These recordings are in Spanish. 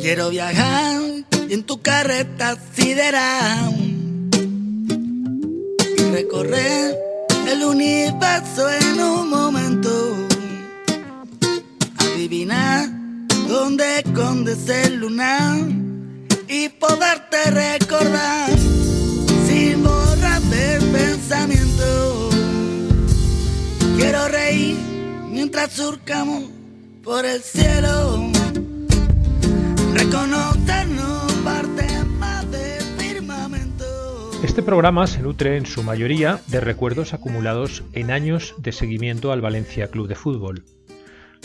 Quiero viajar en tu carreta sideral y recorrer el universo en un momento. Adivinar dónde escondes el lunar y poderte recordar sin borrar del pensamiento. Quiero reír mientras surcamos por el cielo. Este programa se nutre en su mayoría de recuerdos acumulados en años de seguimiento al Valencia Club de Fútbol.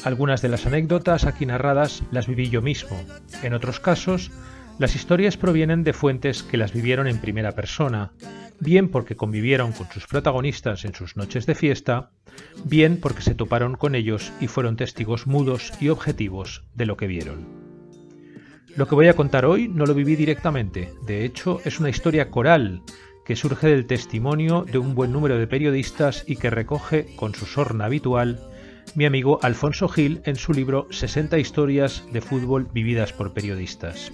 Algunas de las anécdotas aquí narradas las viví yo mismo. En otros casos, las historias provienen de fuentes que las vivieron en primera persona, bien porque convivieron con sus protagonistas en sus noches de fiesta, bien porque se toparon con ellos y fueron testigos mudos y objetivos de lo que vieron. Lo que voy a contar hoy no lo viví directamente, de hecho es una historia coral que surge del testimonio de un buen número de periodistas y que recoge con su sorna habitual mi amigo Alfonso Gil en su libro 60 historias de fútbol vividas por periodistas.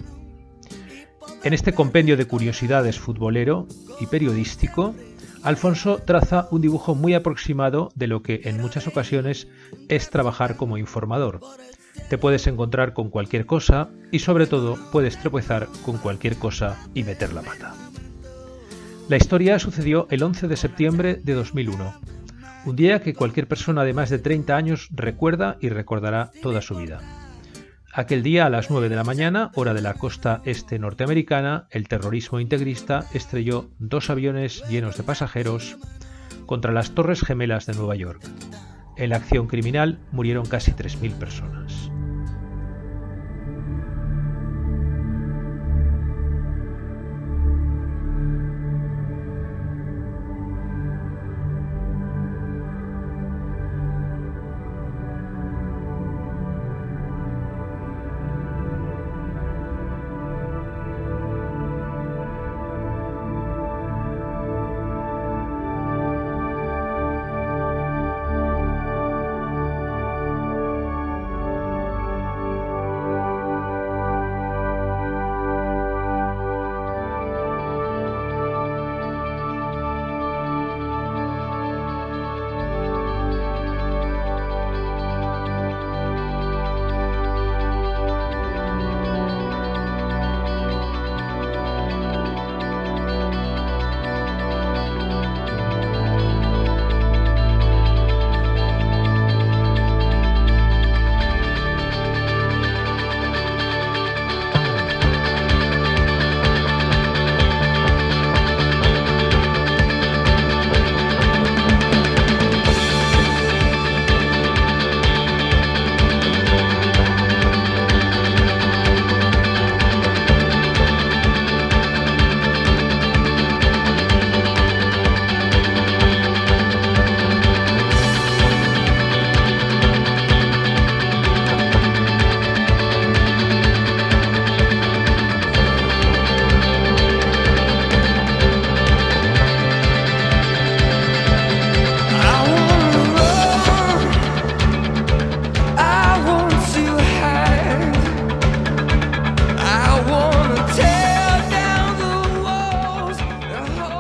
En este compendio de curiosidades futbolero y periodístico, Alfonso traza un dibujo muy aproximado de lo que en muchas ocasiones es trabajar como informador, te puedes encontrar con cualquier cosa y sobre todo puedes tropezar con cualquier cosa y meter la pata. La historia sucedió el 11 de septiembre de 2001, un día que cualquier persona de más de 30 años recuerda y recordará toda su vida. Aquel día a las 9 de la mañana, hora de la costa este norteamericana, el terrorismo integrista estrelló dos aviones llenos de pasajeros contra las Torres Gemelas de Nueva York. En la acción criminal murieron casi 3.000 personas.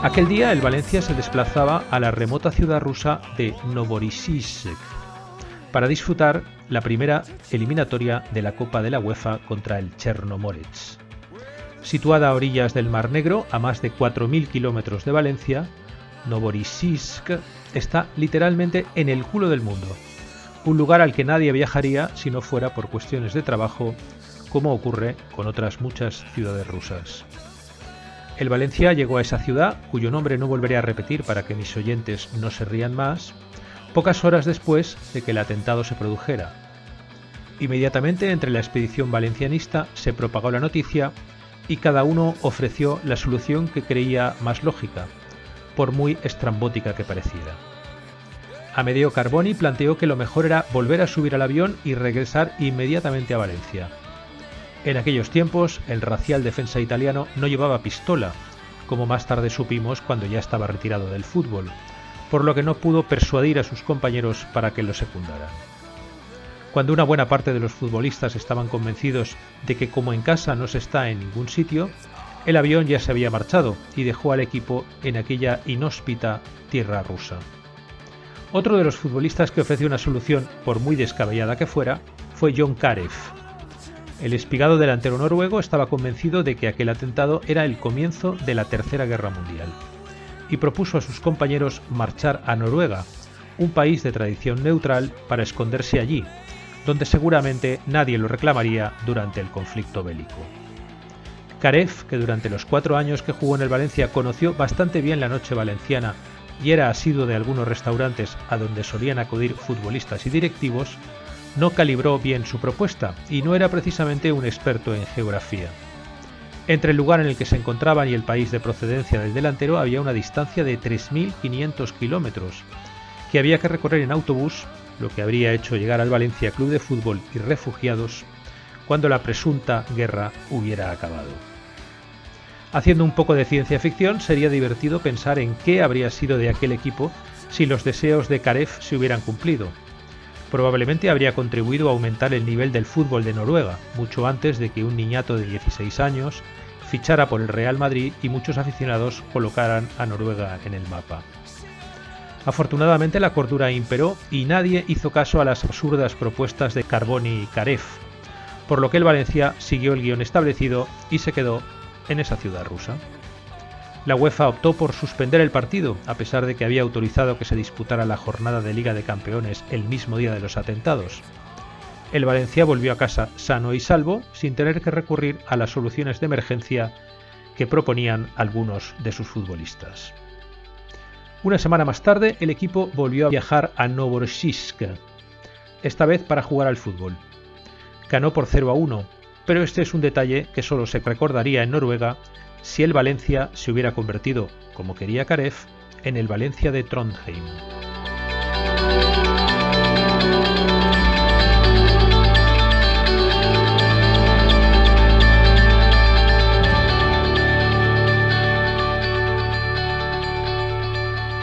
Aquel día el Valencia se desplazaba a la remota ciudad rusa de Novorossiysk para disfrutar la primera eliminatoria de la Copa de la UEFA contra el Chernomorets. Situada a orillas del Mar Negro, a más de 4.000 kilómetros de Valencia, Novorossiysk está literalmente en el culo del mundo, un lugar al que nadie viajaría si no fuera por cuestiones de trabajo, como ocurre con otras muchas ciudades rusas. El Valencia llegó a esa ciudad, cuyo nombre no volveré a repetir para que mis oyentes no se rían más, pocas horas después de que el atentado se produjera. Inmediatamente entre la expedición valencianista se propagó la noticia y cada uno ofreció la solución que creía más lógica, por muy estrambótica que pareciera. Amedeo Carboni planteó que lo mejor era volver a subir al avión y regresar inmediatamente a Valencia. En aquellos tiempos, el racial defensa italiano no llevaba pistola, como más tarde supimos cuando ya estaba retirado del fútbol, por lo que no pudo persuadir a sus compañeros para que lo secundaran. Cuando una buena parte de los futbolistas estaban convencidos de que como en casa no se está en ningún sitio, el avión ya se había marchado y dejó al equipo en aquella inhóspita tierra rusa. Otro de los futbolistas que ofreció una solución, por muy descabellada que fuera, fue John Karev, el espigado delantero noruego estaba convencido de que aquel atentado era el comienzo de la Tercera Guerra Mundial y propuso a sus compañeros marchar a Noruega, un país de tradición neutral, para esconderse allí, donde seguramente nadie lo reclamaría durante el conflicto bélico. Karev, que durante los cuatro años que jugó en el Valencia conoció bastante bien la noche valenciana y era asiduo de algunos restaurantes a donde solían acudir futbolistas y directivos, no calibró bien su propuesta y no era precisamente un experto en geografía. Entre el lugar en el que se encontraban y el país de procedencia del delantero había una distancia de 3.500 kilómetros, que había que recorrer en autobús, lo que habría hecho llegar al Valencia Club de Fútbol y Refugiados cuando la presunta guerra hubiera acabado. Haciendo un poco de ciencia ficción, sería divertido pensar en qué habría sido de aquel equipo si los deseos de Karev se hubieran cumplido, probablemente habría contribuido a aumentar el nivel del fútbol de Noruega, mucho antes de que un niñato de 16 años fichara por el Real Madrid y muchos aficionados colocaran a Noruega en el mapa. Afortunadamente la cordura imperó y nadie hizo caso a las absurdas propuestas de Carboni y Karev, por lo que el Valencia siguió el guion establecido y se quedó en esa ciudad rusa. La UEFA optó por suspender el partido, a pesar de que había autorizado que se disputara la jornada de Liga de Campeones el mismo día de los atentados. El Valencia volvió a casa sano y salvo, sin tener que recurrir a las soluciones de emergencia que proponían algunos de sus futbolistas. Una semana más tarde, el equipo volvió a viajar a Novorossiysk, esta vez para jugar al fútbol. Ganó por 0 a 1, pero este es un detalle que solo se recordaría en Noruega si el Valencia se hubiera convertido, como quería Karev, en el Valencia de Trondheim.